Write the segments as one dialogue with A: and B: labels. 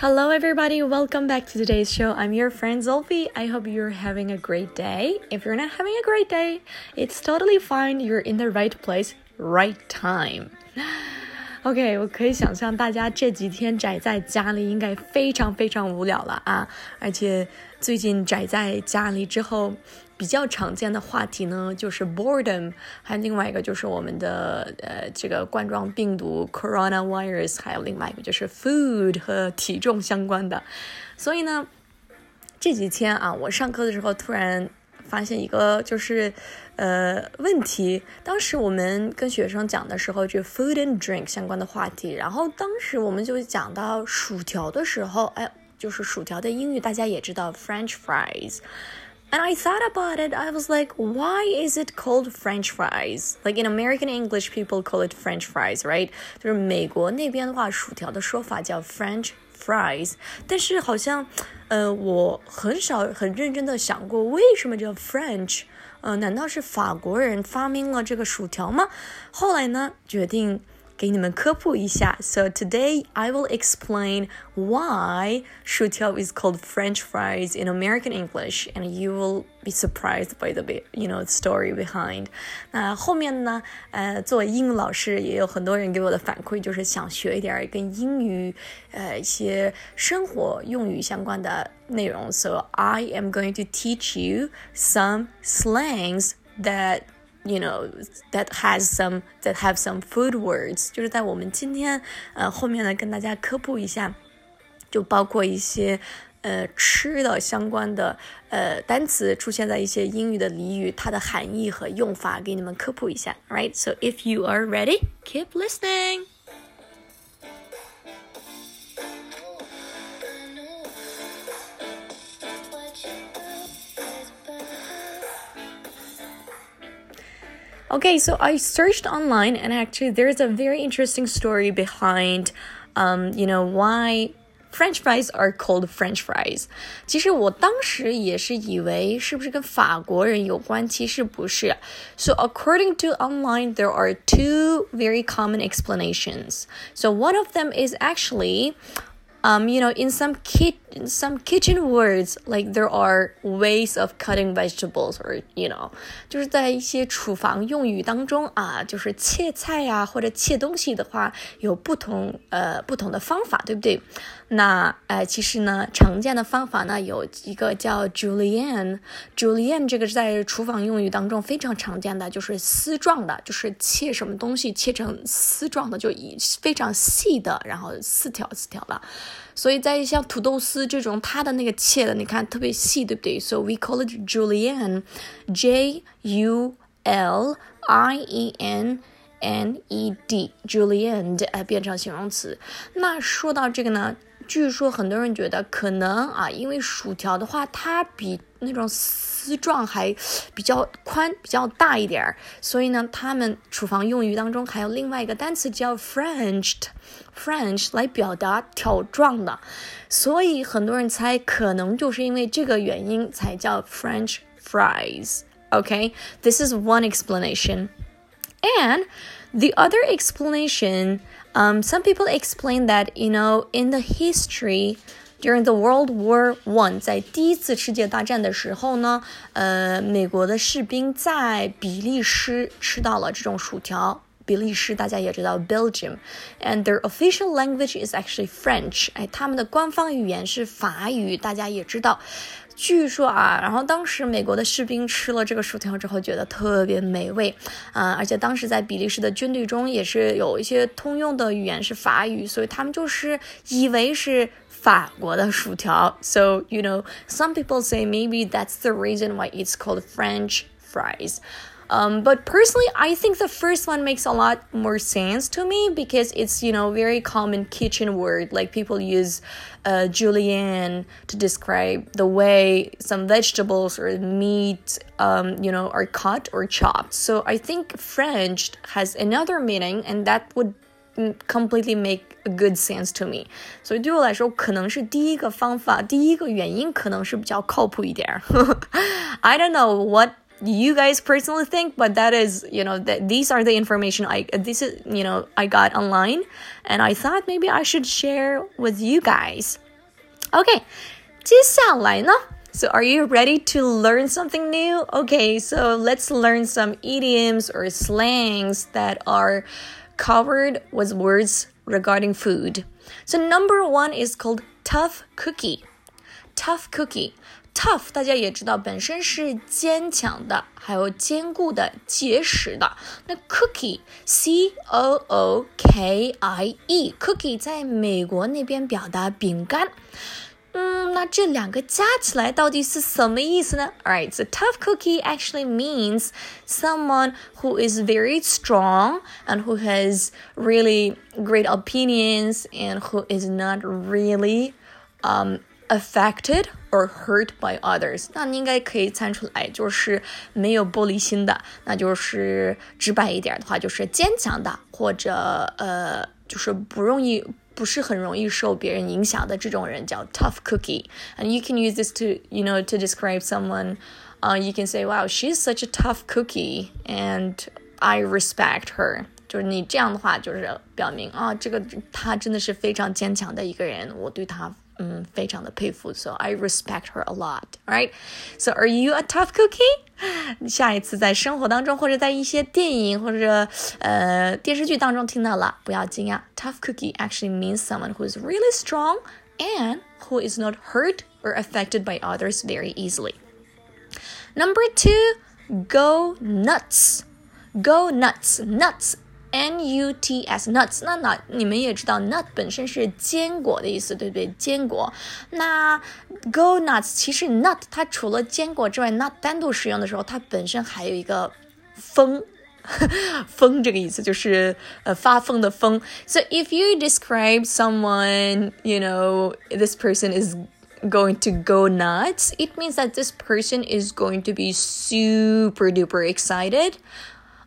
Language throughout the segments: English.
A: Hello, everybody. Welcome back to today's show. I'm your friend Zolfi. I hope you're having a great day. If you're not having a great day, it's totally fine. You're in the right place, right time. OK，我可以想象大家这几天宅在家里应该非常非常无聊了啊！而且最近宅在家里之后，比较常见的话题呢就是 boredom，还有另外一个就是我们的呃这个冠状病毒 coronavirus，还有另外一个就是 food 和体重相关的。所以呢，这几天啊，我上课的时候突然。发现一个就是呃问题，当时我们跟学生讲的时候，就 food and drink 相关的话题，然后当时我们就讲到薯条的时候，哎，就是薯条的英语大家也知道 French fries。And I thought about it. I was like, why is it called French fries? Like in American English, people call it French fries, right? 就是美国那边的话，薯条的说法叫 French fries。但是好像，呃，我很少很认真的想过为什么叫 French。呃，难道是法国人发明了这个薯条吗？后来呢，决定。给你们科普一下。So today I will explain why 薯条 is called French fries in American English, and you will be surprised by the you know story behind. 那后面呢，呃，作为英语老师，也有很多人给我的反馈，就是想学一点跟英语呃一些生活用语相关的内容。So I am going to teach you some slangs that you know that has some that have some food words，就是在我们今天呃后面呢跟大家科普一下，就包括一些呃吃的相关的呃单词出现在一些英语的俚语，它的含义和用法给你们科普一下。Right, so if you are ready, keep listening. Okay, so I searched online, and actually, there's a very interesting story behind, um, you know, why French fries are called French fries。其实我当时也是以为是不是跟法国人有关，其实不是。So according to online, there are two very common explanations. So one of them is actually um, you know, in some kit some kitchen words, like there are ways of cutting vegetables, or you know，就是在一些厨房用语当中啊，就是切菜呀、啊、或者切东西的话，有不同呃不同的方法，对不对？ 那呃，其实呢，常见的方法呢有一个叫 Julienne，Julienne 这个是在厨房用语当中非常常见的，就是丝状的，就是切什么东西切成丝状的，就一非常细的，然后四条四条的。所以在像土豆丝这种，它的那个切的，你看特别细，对不对？So we call it Julienne，J U L I E N N E D，Julienne 呃变成形容词。那说到这个呢？据说很多人觉得可能啊，因为薯条的话，它比那种丝状还比较宽、比较大一点儿，所以呢，他们厨房用语当中还有另外一个单词叫 Frenched，French 来表达条状的，所以很多人猜可能就是因为这个原因才叫 French fries。Okay，this is one explanation, and the other explanation. Um, some people explain that you know in the history during the World War One，在第一次世界大战的时候呢，呃，美国的士兵在比利时吃到了这种薯条。比利时大家也知道 Belgium，and their official language is actually French。哎，他们的官方语言是法语，大家也知道。 据说啊，然后当时美国的士兵吃了这个薯条之后，觉得特别美味啊，而且当时在比利时的军队中也是有一些通用的语言是法语，所以他们就是以为是法国的薯条。So you know, some people say maybe that's the reason why it's called French fries. Um, but personally, I think the first one makes a lot more sense to me because it's you know very common kitchen word like people use uh, julienne to describe the way some vegetables or meat um, you know are cut or chopped. So I think French has another meaning, and that would completely make a good sense to me。所以对我来说，可能是第一个方法，第一个原因可能是比较靠谱一点。I don't know what you guys personally think, but that is, you know, that these are the information I this is, you know, I got online and I thought maybe I should share with you guys. Okay. 接下来呢 so are you ready to learn something new? Okay, so let's learn some idioms or slangs that are covered with words regarding food. So number 1 is called tough cookie. Tough cookie. Tough 大家也知道，本身是坚强的，还有坚固的、结实的。那 cookie c o o k i e cookie 在美国那边表达饼干。嗯，那这两个加起来到底是什么意思呢？Alright, so tough cookie actually means someone who is very strong and who has really great opinions and who is not really um affected or hurt by others，那你应该可以猜出来，就是没有玻璃心的，那就是直白一点的话，就是坚强的，或者呃，就是不容易。不是很容易受别人影响的这种人叫 tough cookie. And you can use this to, you know, to describe someone. Uh, you can say, wow, she's such a tough cookie, and I respect her. 就是你这样的话，就是表明啊，这个她真的是非常坚强的一个人，我对她 嗯非常的佩服。So I respect her a lot. Right? So are you a tough cookie? 下一次在生活当中，或者在一些电影或者呃电视剧当中听到了，不要惊讶。Tough cookie actually means someone who is really strong and who is not hurt or affected by others very easily. Number two, go nuts. Go nuts. Nuts N U T S nuts，那那你们也知道，nut 本身是坚果的意思，对不对？坚果。那 go nuts，其实 nut 它除了坚果之外，nut 单独使用的时候，它本身还有一个疯。疯这个意思就是呃发疯的疯。So if you describe someone, you know, this person is going to go nuts, it means that this person is going to be super duper excited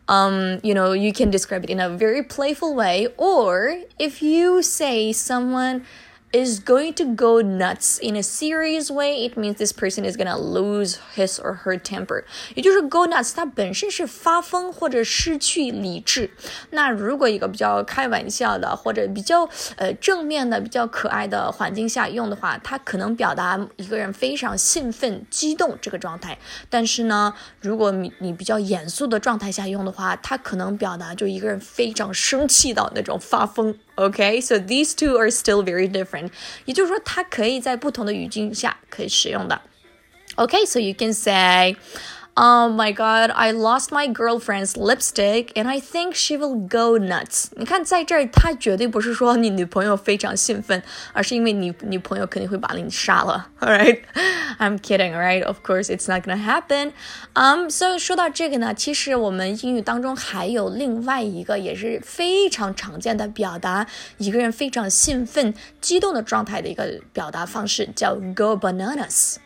A: um, you know, you can describe it in a very playful way, or if you say someone is going to go nuts in a serious way, it means this person is gonna lose his or her temper. 也就是 go nuts，它本身是发疯或者失去理智。那如果一个比较开玩笑的或者比较呃正面的、比较可爱的环境下用的话，它可能表达一个人非常兴奋、激动这个状态。但是呢，如果你你比较严肃的状态下用的话，它可能表达就一个人非常生气的那种发疯。Okay, so these two are still very different. 也就是说，它可以在不同的语境下可以使用的。Okay, so you can say. Oh my god, I lost my girlfriend's lipstick and I think she will go nuts. 你看，在这儿，他绝对不是说你女朋友非常兴奋，而是因为你女朋友肯定会把你杀了。Alright, I'm kidding. Alright, of course it's not gonna happen. Um, so 说到这个呢，其实我们英语当中还有另外一个也是非常常见的表达一个人非常兴奋、激动的状态的一个表达方式，叫 go bananas.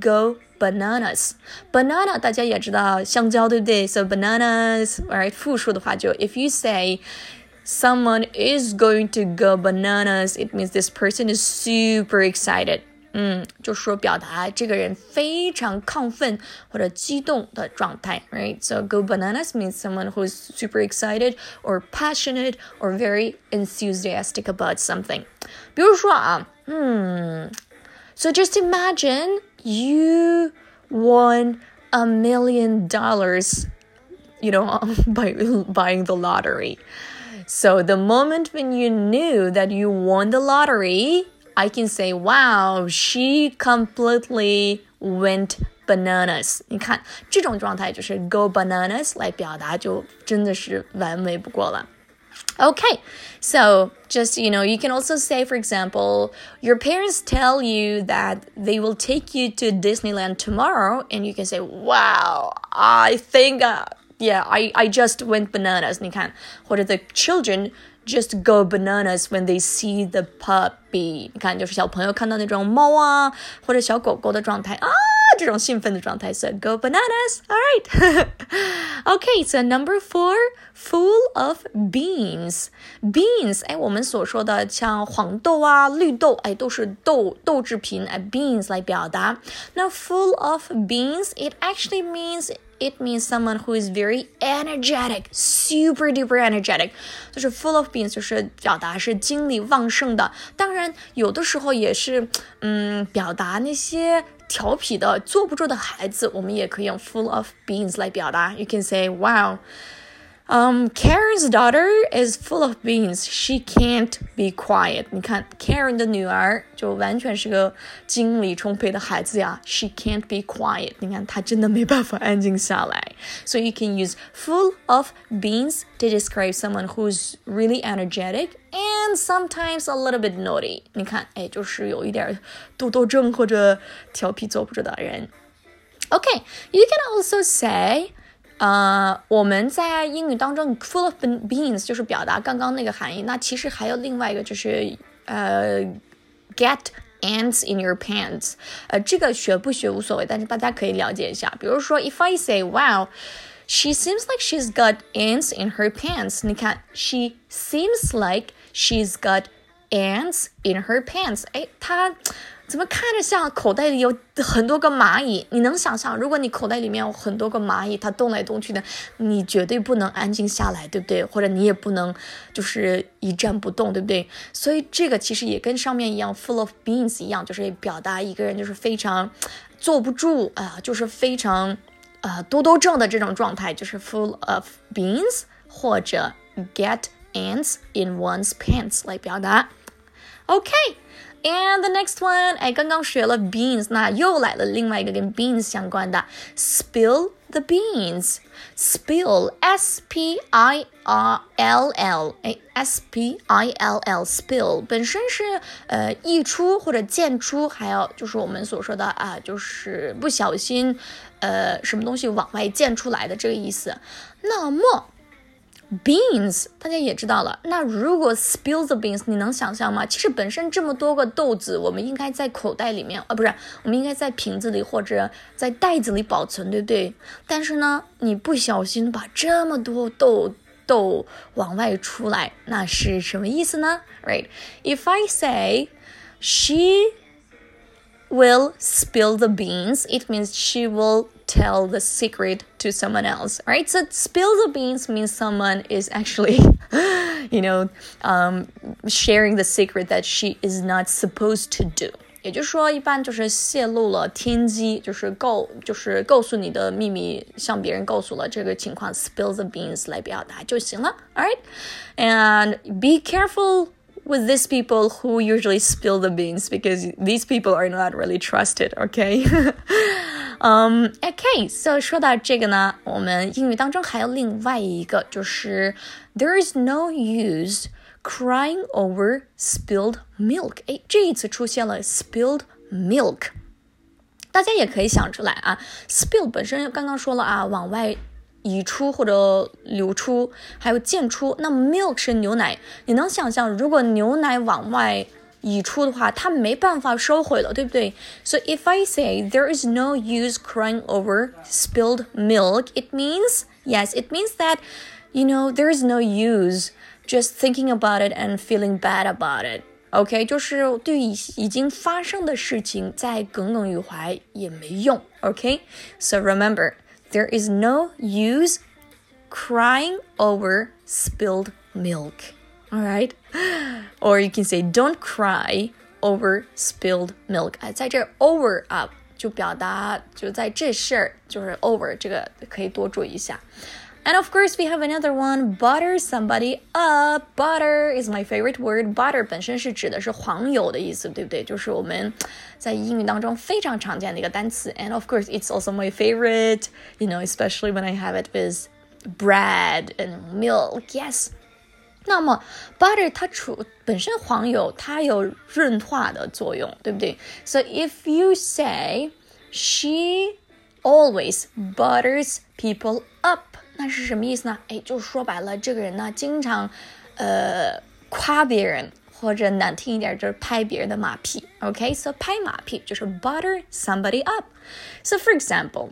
A: Go bananas. Banana 大家也知道香蕉对不对？So bananas, right? 复数的话就 if you say someone is going to go bananas, it means this person is super excited. 嗯，就说表达这个人非常亢奋或者激动的状态，right? So go bananas means someone who is super excited or passionate or very enthusiastic about something. 比如说啊，嗯，So just imagine you won a million dollars, you know, by buying the lottery. So the moment when you knew that you won the lottery, I can say, wow, she completely went bananas. 你看这种状态就是 go bananas 来表达，就真的是完美不过了。 Okay, so just you know, you can also say, for example, your parents tell you that they will take you to Disneyland tomorrow, and you can say, "Wow, I think, uh, yeah, I I just went bananas." 你看，或者 the children just go bananas when they see the puppy。你看，就是小朋友看到那种猫啊或者小狗狗的状态啊。 这种兴奋的状态，so go bananas. All right. okay, so number four, full of beans. Beans，哎，我们所说的像黄豆啊、绿豆，哎，都是豆豆制品，哎，beans 来表达。那 full of beans, it actually means it means someone who is very energetic, super duper energetic，就是 full of beans，就是表达是精力旺盛的。当然，有的时候也是，嗯，表达那些 调皮的、坐不住的孩子，我们也可以用 full of beans 来表达。You can say, wow. Um, Karen's daughter is full of beans. She can't be quiet. 你看，Karen 的女儿就完全是个精力充沛的孩子呀。She can't be quiet. 你看，她真的没办法安静下来。So you can use full of beans to describe someone who's really energetic and sometimes a little bit naughty. 你看，哎，就是有一点多动症或者调皮坐不住的人。Okay, you can also say. 呃，我们在英语当中，full of beans 就是表达刚刚那个含义。那其实还有另外一个，就是呃，get ants in your pants。呃，这个学不学无所谓，但是大家可以了解一下。比如说，if I say wow。She seems like she's got ants in her pants. 你看，she seems like she's got ants in her pants. 哎，她怎么看着像口袋里有很多个蚂蚁？你能想象，如果你口袋里面有很多个蚂蚁，它动来动去的，你绝对不能安静下来，对不对？或者你也不能就是一站不动，对不对？所以这个其实也跟上面一样，full of beans 一样，就是表达一个人就是非常坐不住啊，就是非常呃多多症的这种状态，就是 full of beans 或者 get ants in one's pants 来表达。OK。And the next one，哎，刚刚学了 beans，那又来了另外一个跟 beans 相关的，spill the beans。spill，s p i r l l，哎，s p i l l，spill 本身是呃溢出或者溅出，还有就是我们所说的啊，就是不小心呃什么东西往外溅出来的这个意思。那么 beans，大家也知道了。那如果 spill the beans，你能想象吗？其实本身这么多个豆子，我们应该在口袋里面啊，不是，我们应该在瓶子里或者在袋子里保存，对不对？但是呢，你不小心把这么多豆豆往外出来，那是什么意思呢？Right？If I say she will spill the beans, it means she will tell the secret to someone else, right? So spill the beans means someone is actually, you know, um, sharing the secret that she is not supposed to do. 也就是说，一般就是泄露了天机，就是告，就是告诉你的秘密，向别人告诉了这个情况，spill the beans 来表达就行了。All right, and be careful with these people who usually spill the beans because these people are not really trusted. Okay. 嗯，OK，so、um, 说到这个呢，我们英语当中还有另外一个，就是 there is no use crying over spilled milk。哎，这一次出现了 spilled milk，大家也可以想出来啊，spill 本身刚刚说了啊，往外 溢出或者流出，还有溅出。那 milk 是牛奶，你能想象如果牛奶往外溢出的话，它没办法收回了，对不对？So if I say there is no use crying over spilled milk, it means yes, it means that you know there is no use just thinking about it and feeling bad about it. OK，就是对已已经发生的事情再耿耿于怀也没用。OK，so remember there is no use crying over spilled milk. All right. Or you can say don't cry over spilled milk. 哎，在这 over 啊，就表达就在这事儿，就是 over 这个可以多注意一下。And of course, we have another one, butter somebody up. Butter is my favorite word. Butter 本身是指的是黄油的意思，对不对？就是我们 在英语当中非常常见的一个单词。And of course, it's also my favorite, you know, especially when I have it with bread and milk. Yes. 那么 butter 它除本身黄油，它有润滑的作用，对不对？So if you say she always butters people up，那是什么意思呢？哎，就说白了，这个人呢，经常呃夸别人， 或者难听一点就是拍别人的马屁。OK，so、okay? 拍马屁就是 butter somebody up。So for example。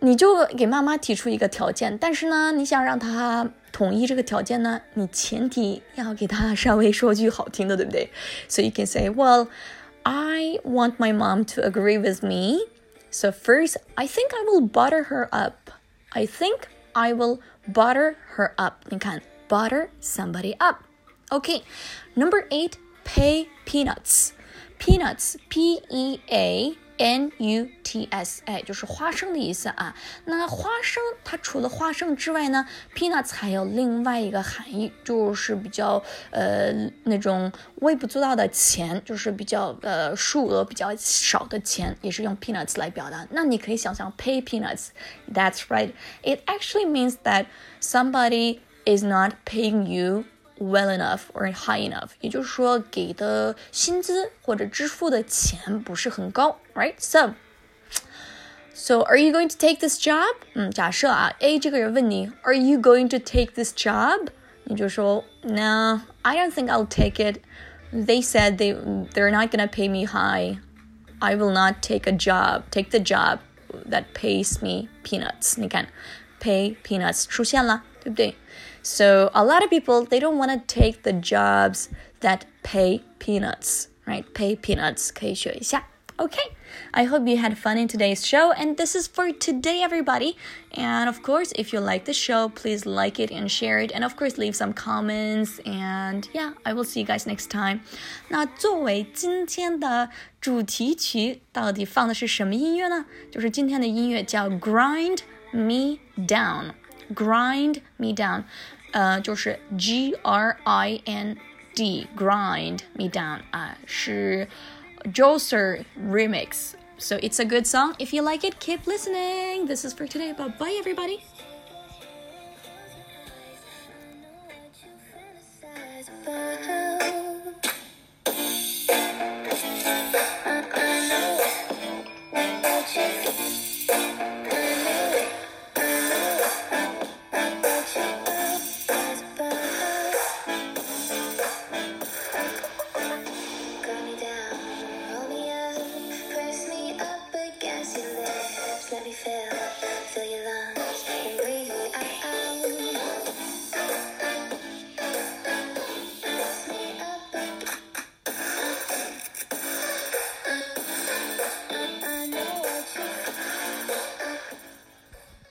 A: 你就给妈妈提出一个条件，但是呢，你想让她同意这个条件呢，你前提要给她稍微说句好听的，对不对？So you can say, well, I want my mom to agree with me So first, I think I will butter her up. I think I will butter her up. 你看，butter somebody up. Okay, number eight, pay peanuts. Peanuts, P E A N U T S，哎，就是花生的意思啊。那花生它除了花生之外呢，peanuts 还有另外一个含义，就是比较呃那种微不足道的钱，就是比较呃数额比较少的钱，也是用 peanuts 来表达。那你可以想象 pay peanuts，that's right. It actually means that somebody is not paying you well enough or high enough，也就是说给的薪资或者支付的钱不是很高，right? So so are you going to take this job？嗯，假设啊，A 这个人问你，Are you going to take this job？你就说，No, I don't think I'll take it. They said they they're not gonna pay me high. I will not take a job, take the job that pays me peanuts. 你看，pay peanuts 出现了，对不对 ？So a lot of people they don't want to take the jobs that pay peanuts, right? Pay peanuts 可以学一下。Okay, I hope you had fun in today's show, and this is for today, everybody. And of course, if you like the show, please like it and share it, and of course, leave some comments. And yeah, I will see you guys next time. 那作为今天的主题曲，到底放的是什么音乐呢？就是今天的音乐叫《Grind Me Down》，Grind Me Down， 呃，就是 G R I N D grind me down 啊，是 Jawster remix。So it's a good song. If you like it, keep listening. This is for today. Bye bye, everybody. But